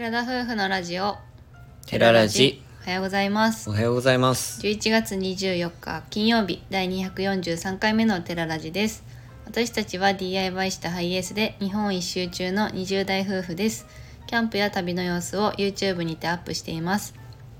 寺田夫婦のラジオ。テララジ。おはようございます。おはようございます。11月24日金曜日第243回目のテララジです。私たちは DIY したハイエースで日本一周中の20代夫婦です。キャンプや旅の様子を YouTube にてアップしています。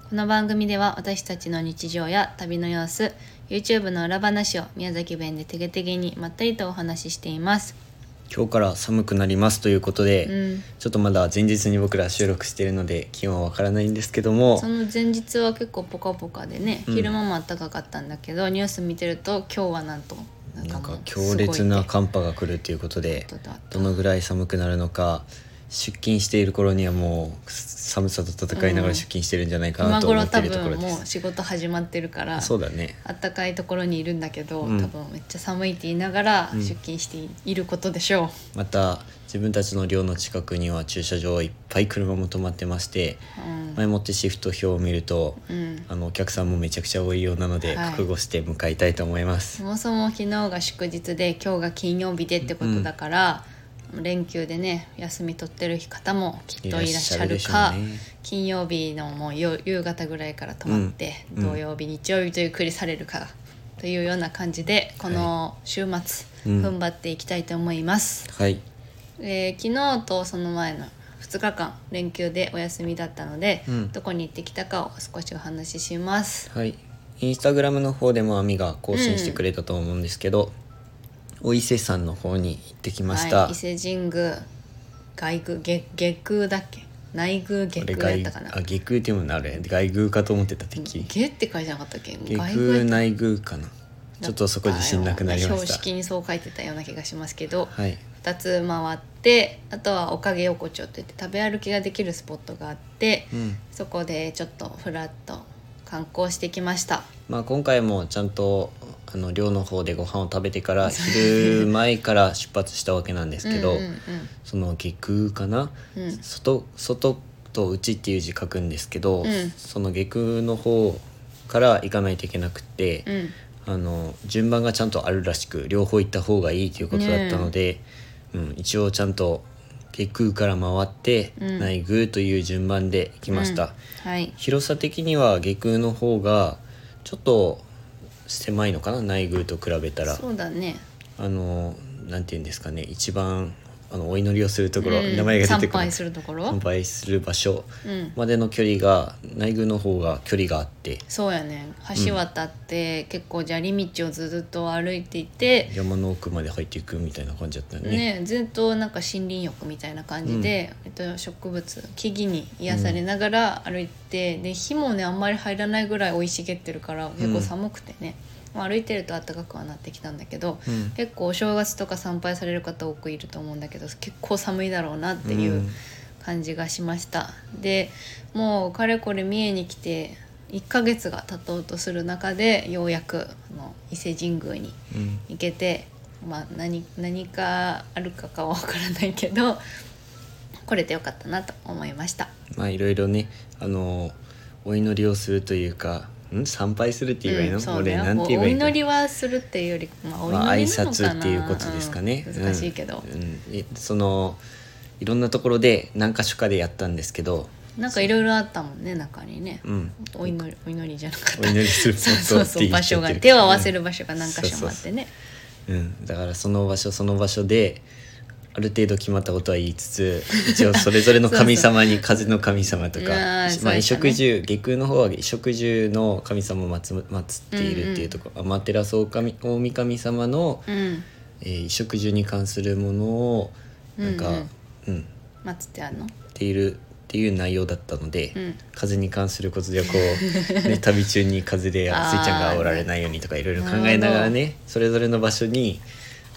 この番組では私たちの日常や旅の様子 YouTube の裏話を宮崎弁でてげてげにまったりとお話ししています今日から寒くなりますということで、うん。ちょっとまだ前日に僕ら収録しているので気温はわからないんですけども。その前日は結構ポカポカでね、うん。昼間も暖かかったんだけどニュース見てると今日はなんとなんか強烈な寒波が来るということでどのぐらい寒くなるのか出勤している頃にはもう寒さと戦いながら出勤してるんじゃないかな今と思頃多っているところ分です、もう仕事始まってるからそうだね。暖かいところにいるんだけど、うん。多分めっちゃ寒いって言いながらうん。出勤していることでしょまた自分たちの寮の近くには駐車場いっぱい車も止まってましてう、前もってシフト表を見るとうん。うん、あのお客さんもめちゃくちゃ多いようなので、はい。覚悟して向かいたいと思います。そもそも昨日が祝日で今日が金曜日でってことだから、連休でね休み取ってる方もきっといらっしゃるかね。金曜日のもう夕夕方ぐらいから泊まって、うん土曜日日曜日とゆっくりされるかというような感じでこの週末、うん。踏ん張っていきたいと思います、はい。えー昨日とその前の2日間連休でお休みだったので、うん。どこに行ってきたかを少しお話しします。はい。インスタグラムの方でもアミが更新してくれたと思うんですけど、お伊勢山の方に行ってきました、はい、伊勢神宮外宮下下宮だっけ？内宮下宮やっ外たかな？あ下空っていうものあれ？外宮かと思ってた敵。下って書いてなかったっけ？下宮内宮かな？ちょっとそこ自信なくなりま標した。識にそう書いてたような気がしますけど、はい。2つ回ってあとはおかげ横丁といって食べ歩きができるスポットがあって、うん。そこでちょっとフラッと観光してきました。まあ今回もちゃんとあの寮の方でご飯を食べてから 昼前から出発したわけなんですけど、うんその下空かな、うん。外外と内っていう字書くんですけど、うん。その下空の方から行かないといけなくって、うん。あの順番がちゃんとあるらしく両方行った方がいいということだったので、うん、一応ちゃんと下空から回って、うん。内宮という順番で行きました、はい。広さ的には下空の方がちょっと狭いのかな？内宮と比べたら。そうだね。あのなんて言うんですかね？一番あのお祈りをするところ、うん。名前が出て参拝するところ？参拝する場所。うん。までの距離が内宮の方が距離があってそうやね。橋渡って、結構砂利道をずっと歩いていて、山の奥まで入っていくみたいな感じだったよね。ねずっとなんか森林浴みたいな感じで、えっと、植物木々に癒されながら歩いて、で火もねあんまり入らないぐらい生い茂ってるから結構寒くてね、まあ、歩いてると暖かくはなってきたんだけど、うん。結構お正月とか参拝される方多くいると思うんだけど結構寒いだろうなっていううん。感じがしました、でもうかれこれ三重に来て1ヶ月が経とうとする中でようやくあの伊勢神宮にうん。行けて、まあ、何何かあるかかは分からないけど来れてよかったなと思いました。まあいろいろねあのお祈りをするというかん参拝するって言えばいいの、うんそう俺ね。おなんて言えばいいの祈りはするっていうより、まあ、お祈りなのかな、拶っていうことですかね、うん難しいけど、うん。うん。えそのいろんなところで何か所かでやったんですけど、なんかいろいろあったもんね中にね、うん、お祈りお祈りじゃなかった。お祈りする。そうそうそう。場所が手を合わせる場所が何か所もあってね。うん、だからその場所その場所である程度決まったことは言いつつ一応それぞれの神様に風の神様とかまあ、衣食住下空の方は衣食住の神様を祀祀っているっていうところ、天照大神大神様の、うん。えー衣食住に関するものをなんか、ううんんうん。祀ってあるの？っているっていう内容だったので、うん。風に関することではこう、ね、旅中に風でスイちゃんが煽られないようにとかいろいろ考えながらねそれぞれの場所に、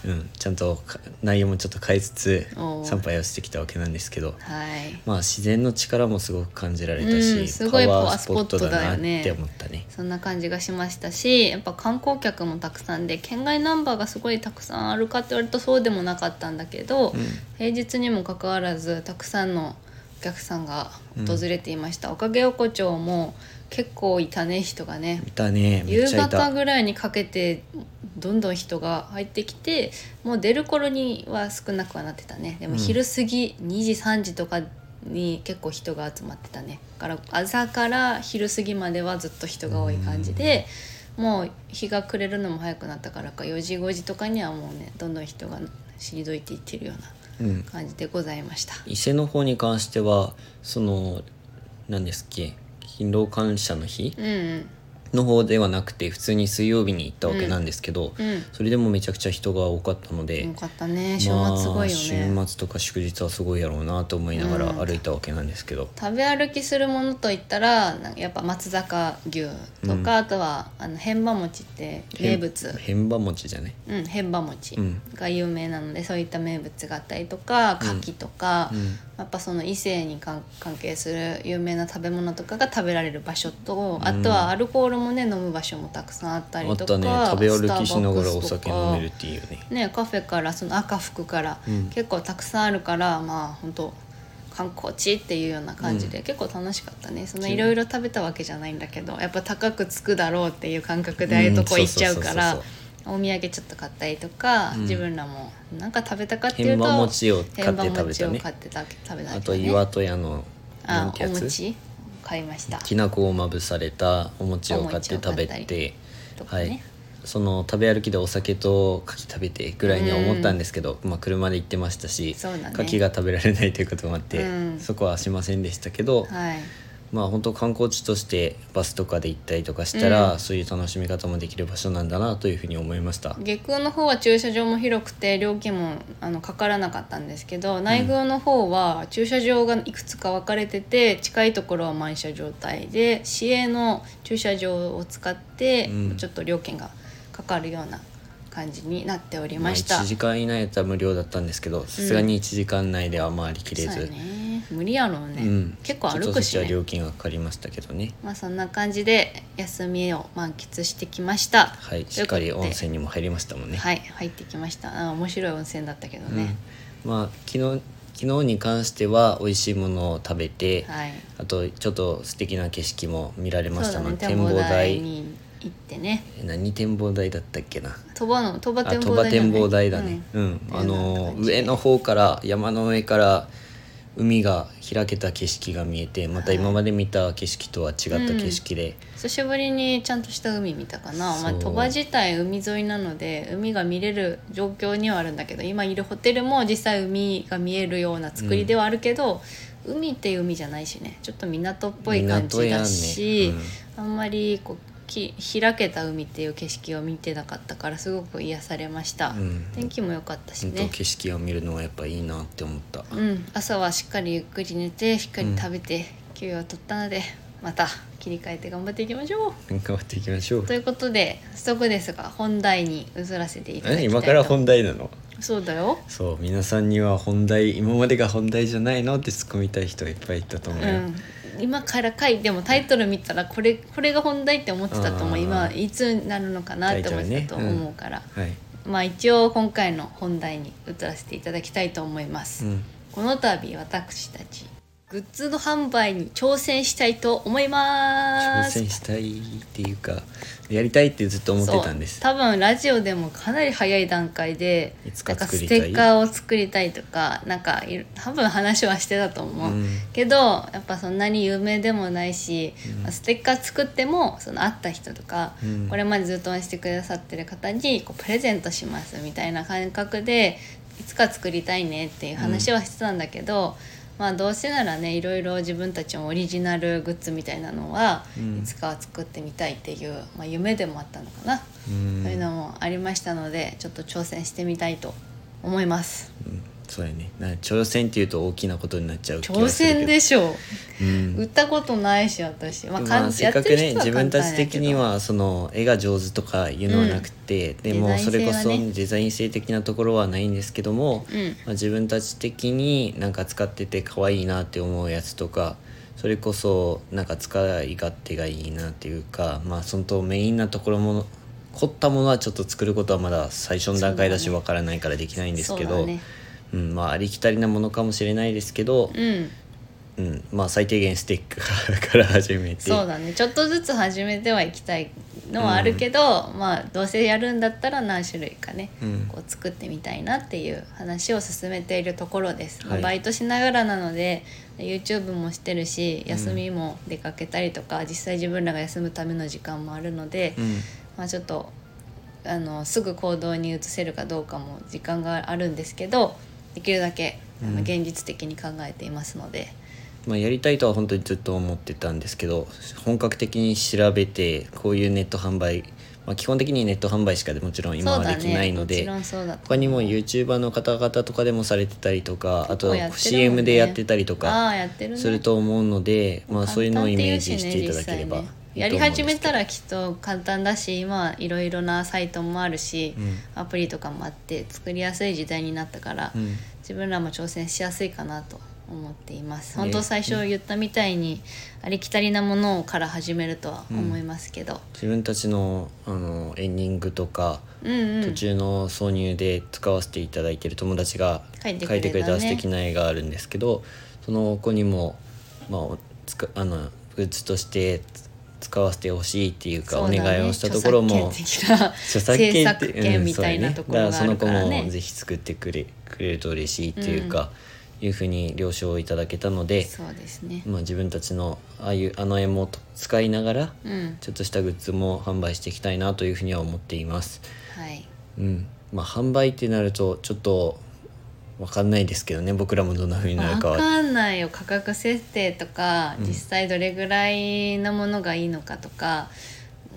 うん、ちゃんとか内容もちょっと変えつつ参拝をしてきたわけなんですけど。はい。まあ自然の力もすごく感じられたし、うんすごいパワースポットだよねて思ったね。そんな感じがしましたしやっぱ観光客もたくさんで県外ナンバーがすごいたくさんあるかって言われるとそうでもなかったんだけど、うん。平日にもかかわらずたくさんのお客さんが訪れていました、おかげ横丁も結構いたね人がね。いたね。め夕方ぐらいにかけてどんどん人が入ってきてもう出る頃には少なくはなってたね。でもうん。昼過ぎ2時3時とかに結構人が集まってたね。だから朝から昼過ぎまではずっと人が多い感じで、もう日が暮れるのも早くなったからか4時5時とかにはもうねどんどん人が退いていってるよううん。な感じでございました。伊勢の方に関してはその何ですっけ勤労感謝の日？うんうんの方ではなくて普通に水曜日に行ったわけなんですけど、うん。それでもめちゃくちゃ人が多かったので、よかったね。週まあ末すごいよね、週末とか祝日はすごいやろうなと思いながら歩いたわけなんですけど、食べ歩きするものといったらなやっぱ松坂牛とか、あとはあの変馬餅って名物。変馬餅じゃねうん、変馬餅うん。が有名なので、そういった名物があったりとか牡蠣とか、うんやっぱその異性に関関係する有名な食べ物とかが食べられる場所と、あとはアルコールもね飲む場所もたくさんあったりとかね。食べ歩きしながらお酒飲めるっていうね。ね、カフェからその赤福からうん。結構たくさんあるから、まあ本当観光地っていうような感じで、結構楽しかったね。そのいろいろ食べたわけじゃないんだけどやっぱ高くつくだろうっていう感覚でああいうとこ行っちゃうからうん。そうそうそうお土産ちょっと買ったりとか、うん。自分らもなんか食べたかっていうと変馬餅を買って食べたね。餅を買ってた食べたあと岩戸屋のなあんてやつ。お餅買いました。きな粉をまぶされたお餅を買って食べお餅を買ったてとかね。はい。その食べ歩きでお酒と牡蠣食べてぐらいには思ったんですけど、まあ、車で行ってましたし、そうだね。牡蠣が食べられないということもあって、うん。そこはしませんでしたけど、はいまあ本当観光地としてバスとかで行ったりとかしたら、うん。そういう楽しみ方もできる場所なんだなというふうに思いました。下空の方は駐車場も広くて料金もあのかからなかったんですけど内宮の方は駐車場がいくつか分かれてて近いところは満車状態で市営の駐車場を使ってうん。ちょっと料金がかかるような感じになっておりまあ、ました。1時間以内だったら無料だったんですけどさすがに1時間内では回りきれうやね無理やろうね、うん、結構歩ちょっとそっちはくしね料金がかかりましたけどね。まあそんな感じで休みを満喫してきました。はい。としっかり温泉にも入りましたもんね、はい。入ってきました。あ面白い温泉だったけどね、うん、まあ昨日昨日に関しては美味しいものを食べて、はい。あとちょっと素敵な景色も見られましたので、展望台。に行ってね。え何展望台だったっけな？鳥羽の鳥羽あ展望台だね。うん、あの上の方から山の上から海が開けた景色が見えてまた今まで見た景色とは違った景色で、久しぶりにちゃんとした海見たかな、まあ、鳥羽自体海沿いなので海が見れる状況にはあるんだけど今いるホテルも実際海が見えるような作りではあるけど、海っていう海じゃないしね。ちょっと港っぽい感じだし、港やね。あんまりこうき開けた海っていう景色を見てなかったからすごく癒されました、うん。天気も良かったしね。景色を見るのはやっぱいいなって思った、うん、朝はしっかりゆっくり寝てしっかり食べて、休養を取ったのでまた切り替えて頑張っていきましょう。頑張っていきましょう。ということで早速ですが本題に移らせていただきたえいと。今から本題なの？そうだよ。そう皆さんには本題今までが本題じゃないの？って突っ込みたい人いっぱいいたと思うよ、うん今からかいでもタイトル見たらこれこれが本題って思ってたと思う。今いつになるのかなって思ってたとタイトルね思うから、はい、まあ一応今回の本題に移らせていただきたいと思います、うん、この度私たちグッズの販売に挑戦したいと思います。挑戦したいっていうかやりたいってずっと思ってたんです。そう。多分ラジオでもかなり早い段階でいつかなんか作りたい。ステッカーを作りたいとかなんかいろ多分話はしてたと思う、うん。けどやっぱそんなに有名でもないし、うん。まあステッカー作ってもその会った人とか、うん。これまでずっと応援してくださってる方にこうプレゼントしますみたいな感覚でいつか作りたいねっていう話はしてたんだけど、まあどうせならねいろいろ自分たちのオリジナルグッズみたいなのは、うん。いつかは作ってみたいっていう、まあ、夢でもあったのかな、うん。そういうのもありましたのでちょっと挑戦してみたいと思います。うん。そうやね。な挑戦っていうと大きなことになっちゃう気が挑するけど。戦でしょう。ん。売ったことないし私、まあまあ、せっかくね自分たち的にはその絵が上手とかいうのはなくて、でもデザインそれこそデザイン性的なところはないんですけども、うん。まあ、自分たち的になんか使ってて可愛いなって思うやつとかそれこそなんか使い勝手がいいなっていうかまあそのとメインなところも凝ったものはちょっと作ることはまだ最初の段階だしわからないからできないんですけどそうだね。うんまあ、ありきたりなものかもしれないですけど、うん。うんまあ最低限スティックから始めて。そうだね。ちょっとずつ始めてはいきたいのはあるけど、まあどうせやるんだったら何種類かね、うん。こう作ってみたいなっていう話を進めているところです、はい。バイトしながらなので YouTube もしてるし休みも出かけたりとか、実際自分らが休むための時間もあるので、うんまあ、ちょっとあのすぐ行動に移せるかどうかも時間があるんですけどできるだけあ現実的に考えていますので、まあ、やりたいとは本当にずっと思ってたんですけど本格的に調べてこういうネット販売、まあ、基本的にネット販売しかもちろん今はできないので、ろんそうだと他にも YouTuber の方々とかでもされてたりとかあと CM でやってたりとあかすると思うので、まあ、そういうのをイメージしていただければ。いやり始めたらきっと簡単だし今はいろいろなサイトもあるし、うん。アプリとかもあって作りやすい時代になったから、うん。自分らも挑戦しやすいかなと思っています。ね。本当最初言ったみたいにありきたりなものから始めるとは思いますけど、自分たちのあのエンディングとか、うん、うん。途中の挿入で使わせていただいてる友達が書いてくれたね。書いてくれた素敵な絵があるんですけどその子にも、まあ、つかあのグッズとして使わせてほしいっていうかお願いをしたところも著作権って作権みたいなところがそうやねだからそのね子もぜひ作ってくれくれると嬉しいっていうか、いうふうに了承をいただけたので、そうですね。まあ、自分たちのああいうあの絵も使いながらうん。ちょっとしたグッズも販売していきたいなというふうには思っています。はい。うん、まあ販売ってなるとちょっとわかんないですけどね僕らもどんな風になるわかは。かんないよ。価格設定とか、うん。実際どれぐらいのものがいいのかとか、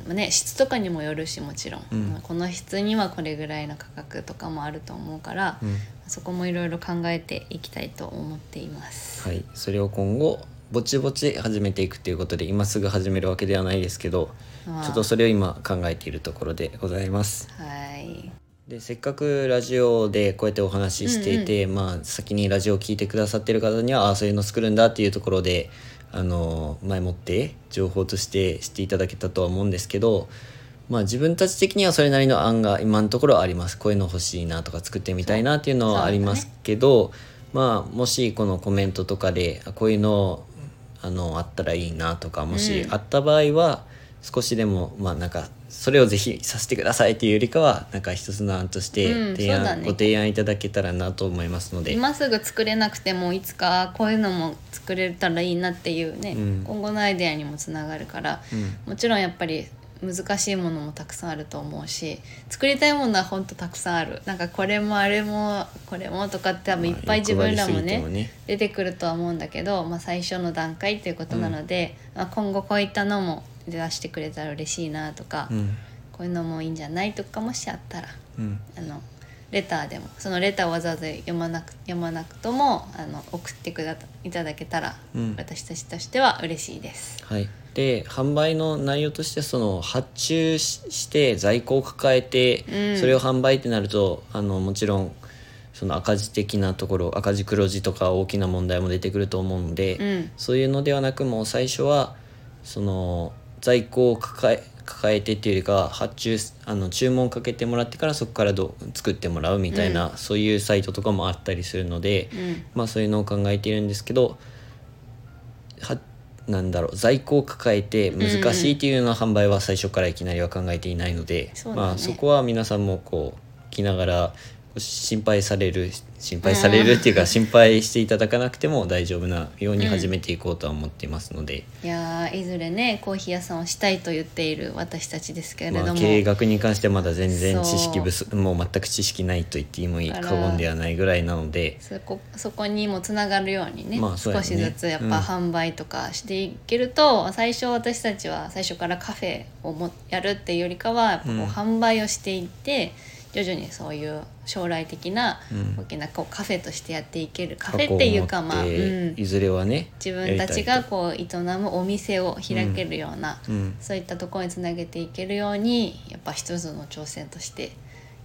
まあね、質とかにもよるしもちろん、うん。まあこの質にはこれぐらいの価格とかもあると思うから、うん。そこもいろいろ考えていきたいと思っています。はい、それを今後ぼちぼち始めていくということで今すぐ始めるわけではないですけどまあ。ちょっとそれを今考えているところでございます。はいでせっかくラジオでこうやってお話ししていて、まあ先にラジオを聞いてくださってる方にはああそういうの作るんだっていうところであの前もって情報として知っていただけたとは思うんですけど、まあ、自分たち的にはそれなりの案が今のところあります。こういうの欲しいなとか作ってみたいなっていうのはありますけど、まあもしこのコメントとかであこういうのあのあったらいいなとかもしうん。あった場合は少しでもまあなんかそれをぜひさせてくださいっていうよりかはなんか一つの案としてうん提案、そうだね。ご提案いただけたらなと思いますので。今すぐ作れなくてもいつかこういうのも作れたらいいなっていうね、うん。今後のアイデアにもつながるから、うん。もちろんやっぱり難しいものもたくさんあると思うし作りたいものはほんとたくさんある。なんかこれもあれもこれもとかって多分いっぱい自分らもねもね。出てくるとは思うんだけど、まあ、最初の段階っていうことなので、まあ、今後こういったのも出してくれたら嬉しいなとか、うん。こういうのもいいんじゃないとかもしあったらうん。あのレターでもそのレターをわざわざ読まなく読まなくともあの送ってくだいただけたら、うん。私たちとしては嬉しいです。はい、で販売の内容としてその発注しして在庫を抱えて、うん。それを販売ってなるとあのもちろんその赤字的なところ赤字黒字とか大きな問題も出てくると思うので、うん。そういうのではなくもう最初はその在庫を抱え抱えてっていうよりかは発注あの注文かけてもらってからそこからどう作ってもらうみたいな、そういうサイトとかもあったりするので、うん。まあそういうのを考えているんですけどはなんだろう在庫を抱えて難しいっていうような販売は最初からいきなりは考えていないので、そうだね。まあそこは皆さんもこう聞きながら心配される心配されるっていうか心配していただかなくても大丈夫なように始めていこうとは思っていますので、いやーいずれねコーヒー屋さんをしたいと言っている私たちですけれども、まあ、経営学に関してはまだ全然知識不足もう全く知識ないと言ってもいい過言ではないぐらいなので。そこそこにもつながるようにね,、まあね。少しずつやっぱうん。販売とかしていけると、最初私たちは最初からカフェをもやるっていうよりかはやっぱこううん。販売をしていって、徐々にそういう将来的なうん。大きなこうカフェとしてやっていけるカフェっていうかまあ、うん、いずれはね自分たちがこう営むお店を開けるような、うん。そういったところにつなげていけるようにやっぱ一つの挑戦として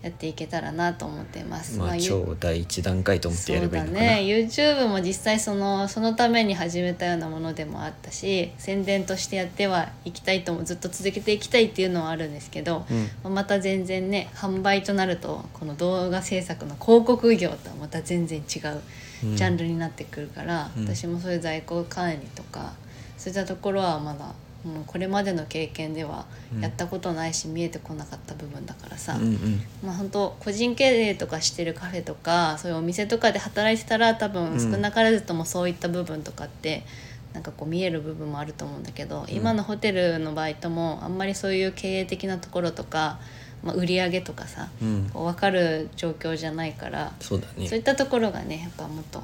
やっていけたらなと思っています。まあ、ゆ超第一段階と思ってやればいいのかな、そうだね。YouTube も実際そのそのために始めたようなものでもあったし宣伝としてやってはいきたいともずっと続けていきたいっていうのはあるんですけど、うん。また全然ね販売となるとこの動画制作の広告業とはまた全然違うジうん。ャンルになってくるから、うん。私もそういう在庫管理とかそういったところはまだもうこれまでの経験ではやったことないし、見えてこなかった部分だからさ、うんうん。まあ本当個人経営とかしてるカフェとかそういうお店とかで働いてたら多分うん。少なからずともそういった部分とかってなんかこう見える部分もあると思うんだけど、今のホテルのバイトもあんまりそういう経営的なところとか、まあ、売り上げとかさ、うん。分かる状況じゃないから、そうだね。そういったところがねやっぱもっと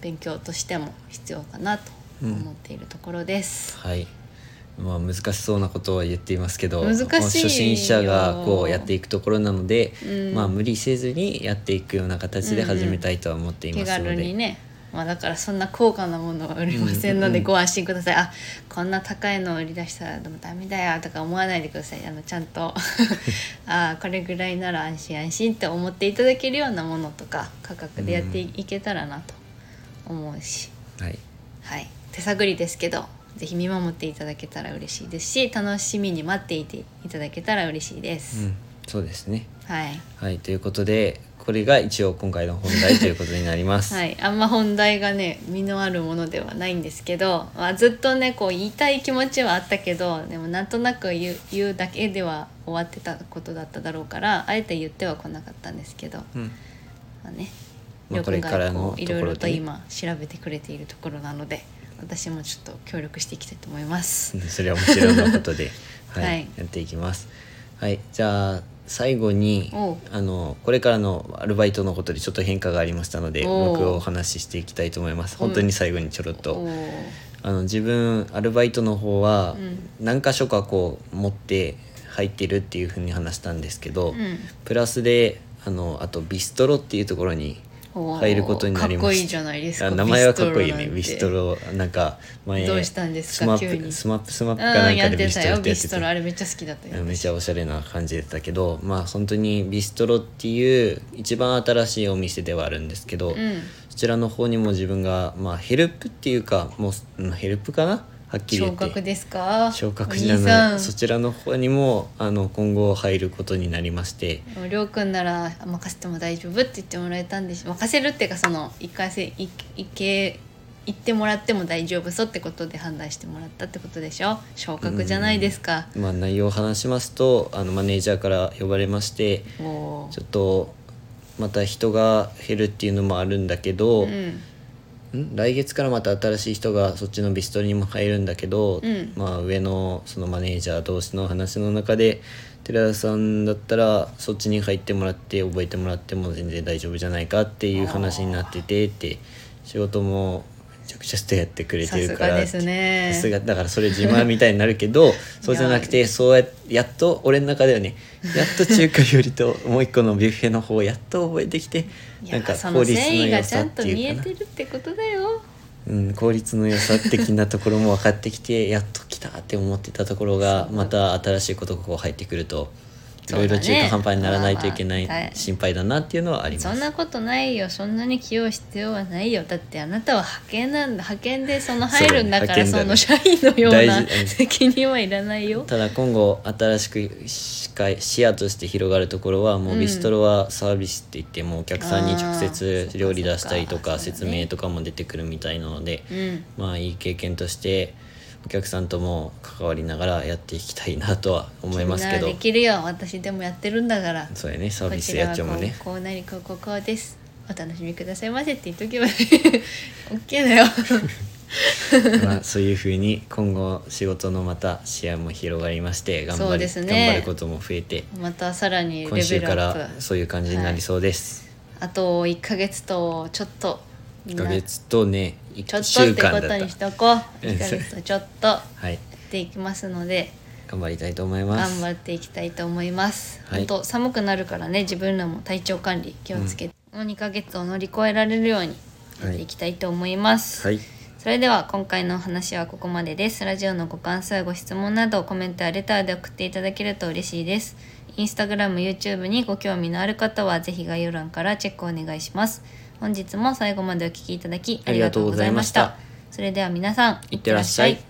勉強としても必要かなと思っているところです。はいまあ難しそうなことは言っていますけど初心者がこうやっていくところなので、うん。まあ無理せずにやっていくような形で始めたいとは思ってい気ますので、軽にね。まあだからそんな高価なものは売りませんのでうん。うんうんご安心ください、あこんな高いのを売り出したらでもダメだよとか思わないでください。あのちゃんと。あこれぐらいなら安心安心って思っていただけるようなものとか価格でやっていけたらなと思うし、はい。はい。手探りですけどぜひ見守っていただけたら嬉しいですし楽しみに待っていていただけたら嬉しいです、うん、そうですね。はい。はいということでこれが一応今回の本題ということになります、はい、あんま本題がね身のあるものではないんですけど、まあ、ずっとねこう言いたい気持ちはあったけどでもなんとなく言う言うだけでは終わってたことだっただろうからあえて言ってはこなかったんですけど、うん。まあね。まあこれからのいろいろと今調べてくれているところなので私もちょっと協力していきたいと思います。う んそれはもちろんのことで、はいはい。やっていきます。はいじゃあ最後にあのこれからのアルバイトのことでちょっと変化がありましたので僕お話ししていきたいと思います。本当に最後にちょろっと、あの自分アルバイトの方はうん。何箇所かこう持って入ってるっていうふうに話したんですけど、うん。プラスであのあとビストロっていうところに入ることになりました。かっこいいじゃないですか。あ名前はかっこいいよね。ビビストロなんか前どうしたんですかスマップスマップスマップうんかなんかでビストロってやっててあれめっちゃ好きだったよ。めっちゃおしゃれな感じだったけどまあ本当にビストロっていう一番新しいお店ではあるんですけど、うん。そちらの方にも自分がまあヘルプっていうかもううんヘルプかなはっきり言って。昇格ですか？昇格じゃない。さそちらの方にもあの今後入ることになりまして。んりょうくんなら任せても大丈夫って言ってもらえたんでしょ任せるっていうかその一回せいいけ言ってもらっても大丈夫そうってことで判断してもらったってことでしょ？昇格じゃないですか。まあ、内容を話しますとあのマネージャーから呼ばれましてちょっとまた人が減るっていうのもあるんだけど、うんん？来月からまた新しい人がそっちのビストロにも入るんだけど、うん。まあ、上のそのマネージャー同士の話の中で寺田さんだったらそっちに入ってもらって覚えてもらっても全然大丈夫じゃないかっていう話になっててって仕事もめちゃくちゃストやってくれてるからさすがですね。さすがだからそれ自慢みたいになるけど そうじゃなくてそうややっと俺の中ではねやっと中華よりともう一個のビュッフェの方をやっと覚えてきていなんか効率の良さちゃんとっていうかな見えてるってことだよ。うん、効率の良さ的なところも分かってきてやっと来たって思ってたところが また新しいことがこう入ってくるといろいろ中途半端にならないといけない心配だなっていうのはあります。そんなことないよ。そんなに起用必要はないよ。だってあなたは派遣なんだ。派遣でその入るんだからその社員のような責任はいらないよ。ただ今後新しく視野として広がるところはもうビストロはサービスって言ってもうお客さんに直接料理出したりとか説明とかも出てくるみたいなのでうん。まあいい経験としてお客さんとも関わりながらやっていきたいなとは思いますけど。できるよ私でもやってるんだから。そうやねサーこビスやっちゃうもんね。うこうなりこうこうこうです。お楽しみくださいませって言っとけば OK だよ。まあ、そういうふうに今後仕事のまた視野も広がりまして頑張ね。頑張ることも増えてまたさらにレ今ベルア週からそういう感じになりそうです、あと1ヶ月とちょっとみ1んなヶ月とね1ちょっと週って間だったことにしとこう。うん1ヶ月とちょっと。やはい。っていきますので頑張りたいと思います。頑張っていきたいと思います。はい。本当寒くなるからね自分らも体調管理気をつけて、もう2ヶ月を乗り越えられるようにやっていきたいと思います。はい。それでは今回のお話はここまでです。ラジオのご感想やご質問などコメントやレターで送っていただけると嬉しいです。インスタグラム YouTube にご興味のある方はぜひ概要欄からチェックお願いします本日も最後までお聞きいただきありがとうございました。それでは皆さんいってらっしゃい